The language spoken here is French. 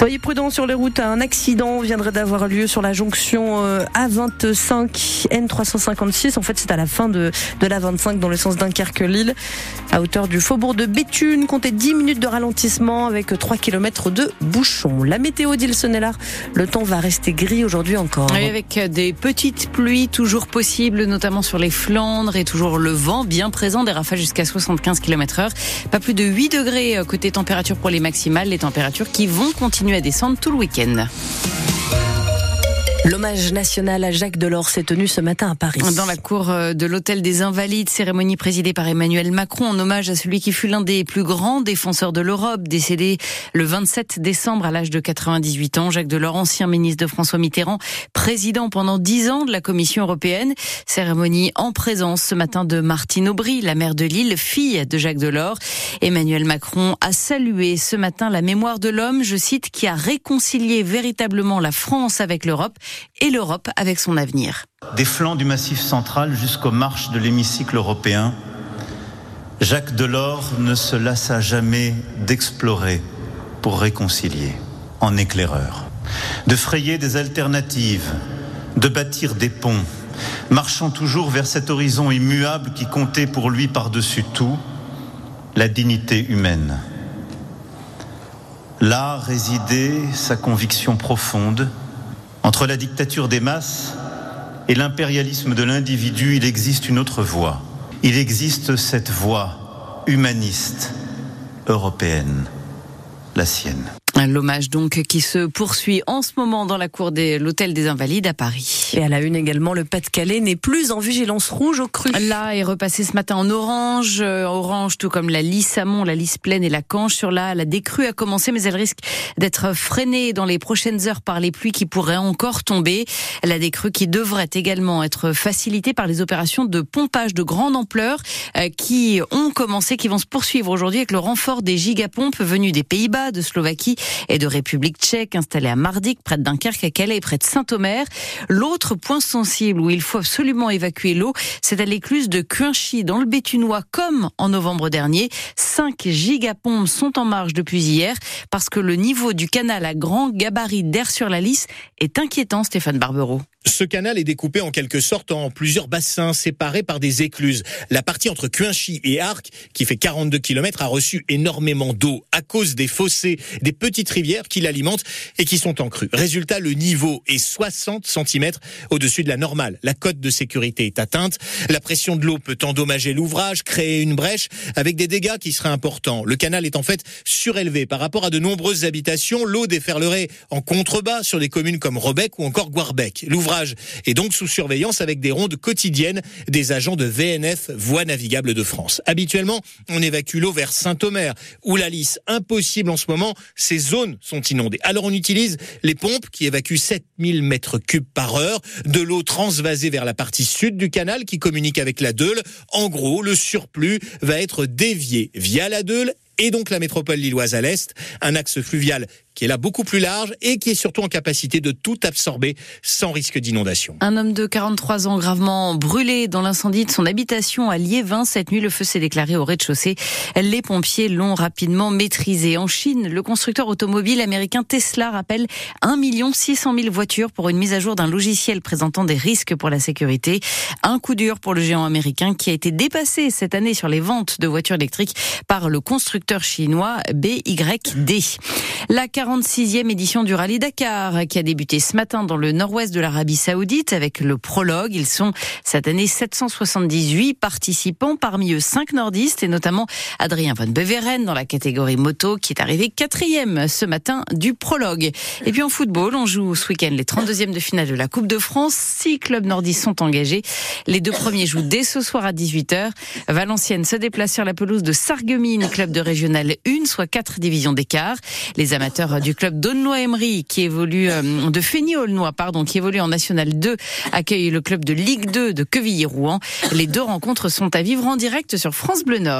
Soyez prudents sur les routes. Un accident viendrait d'avoir lieu sur la jonction euh, A25 N356. En fait, c'est à la fin de, de la 25 dans le sens Dunkerque-Lille. À hauteur du faubourg de Béthune, comptez 10 minutes de ralentissement avec 3 km de bouchons. La météo d'Ilsonella, le temps va rester gris aujourd'hui encore. Avec des petites pluies toujours possibles, notamment sur les Flandres et toujours le vent bien présent, des rafales jusqu'à 75 km heure. Pas plus de 8 degrés euh, côté température pour les maximales, les températures qui vont continuer à descendre tout le week-end. L'hommage national à Jacques Delors s'est tenu ce matin à Paris. Dans la cour euh, de l'hôtel des Invalides, cérémonie présidée par Emmanuel Macron en hommage à celui qui fut l'un des plus grands défenseurs de l'Europe, décédé le 27 décembre à l'âge de 98 ans. Jacques Delors, ancien ministre de François Mitterrand, président pendant dix ans de la Commission européenne. Cérémonie en présence ce matin de Martine Aubry, la mère de Lille, fille de Jacques Delors. Emmanuel Macron a salué ce matin la mémoire de l'homme, je cite, qui a réconcilié véritablement la France avec l'Europe et l'Europe avec son avenir. Des flancs du Massif central jusqu'aux marches de l'hémicycle européen, Jacques Delors ne se lassa jamais d'explorer pour réconcilier, en éclaireur, de frayer des alternatives, de bâtir des ponts, marchant toujours vers cet horizon immuable qui comptait pour lui par-dessus tout la dignité humaine. Là résidait sa conviction profonde entre la dictature des masses et l'impérialisme de l'individu, il existe une autre voie. Il existe cette voie humaniste européenne, la sienne. L'hommage donc qui se poursuit en ce moment dans la cour de l'hôtel des Invalides à Paris. Et à la une également, le Pas-de-Calais n'est plus en vigilance rouge au cru. Là est repassé ce matin en orange, euh, orange tout comme la Lys Amont, la Lys Plaine et la Canche. Sur là, la décrue a commencé, mais elle risque d'être freinée dans les prochaines heures par les pluies qui pourraient encore tomber. La décrue qui devrait également être facilitée par les opérations de pompage de grande ampleur euh, qui ont commencé, qui vont se poursuivre aujourd'hui avec le renfort des gigapompes venus des Pays-Bas, de Slovaquie et de République tchèque installée à Mardik, près de Dunkerque, à Calais près de Saint-Omer. L'autre point sensible où il faut absolument évacuer l'eau, c'est à l'écluse de Cuinchy, dans le Béthunois, comme en novembre dernier. 5 gigapompes sont en marche depuis hier parce que le niveau du canal à grand gabarit d'air sur la lisse est inquiétant, Stéphane Barbero. Ce canal est découpé en quelque sorte en plusieurs bassins séparés par des écluses. La partie entre Cuinchy et Arc, qui fait 42 km, a reçu énormément d'eau à cause des fossés, des petites rivières qui l'alimentent et qui sont en crue. Résultat, le niveau est 60 cm au-dessus de la normale. La cote de sécurité est atteinte. La pression de l'eau peut endommager l'ouvrage, créer une brèche avec des dégâts qui seraient importants. Le canal est en fait surélevé par rapport à de nombreuses habitations. L'eau déferlerait en contrebas sur des communes comme Robec ou encore Guarbec et donc sous surveillance avec des rondes quotidiennes des agents de VNF Voies navigables de France. Habituellement, on évacue l'eau vers Saint-Omer ou la Lys. Impossible en ce moment, ces zones sont inondées. Alors on utilise les pompes qui évacuent 7000 mètres cubes par heure, de l'eau transvasée vers la partie sud du canal qui communique avec la Deule. En gros, le surplus va être dévié via la Deule et donc la métropole lilloise à l'est, un axe fluvial qui est là beaucoup plus large et qui est surtout en capacité de tout absorber sans risque d'inondation. Un homme de 43 ans gravement brûlé dans l'incendie de son habitation à Liévin. Cette nuit, le feu s'est déclaré au rez-de-chaussée. Les pompiers l'ont rapidement maîtrisé. En Chine, le constructeur automobile américain Tesla rappelle 1 600 000 voitures pour une mise à jour d'un logiciel présentant des risques pour la sécurité. Un coup dur pour le géant américain qui a été dépassé cette année sur les ventes de voitures électriques par le constructeur chinois BYD. La 46e édition du Rallye Dakar qui a débuté ce matin dans le nord-ouest de l'Arabie Saoudite avec le prologue. Ils sont cette année 778 participants, parmi eux 5 nordistes et notamment Adrien Van Beveren dans la catégorie moto qui est arrivé quatrième ce matin du prologue. Et puis en football, on joue ce week-end les 32e de finale de la Coupe de France. Six clubs nordistes sont engagés. Les deux premiers jouent dès ce soir à 18h. Valenciennes se déplace sur la pelouse de Sarreguemines, club de régional 1, soit 4 divisions d'écart. Les amateurs du club d'Aulnoy-Emery qui évolue euh, de Fény-Aulnoy pardon qui évolue en National 2 accueille le club de Ligue 2 de Quevilly-Rouen. Les deux rencontres sont à vivre en direct sur France Bleu Nord.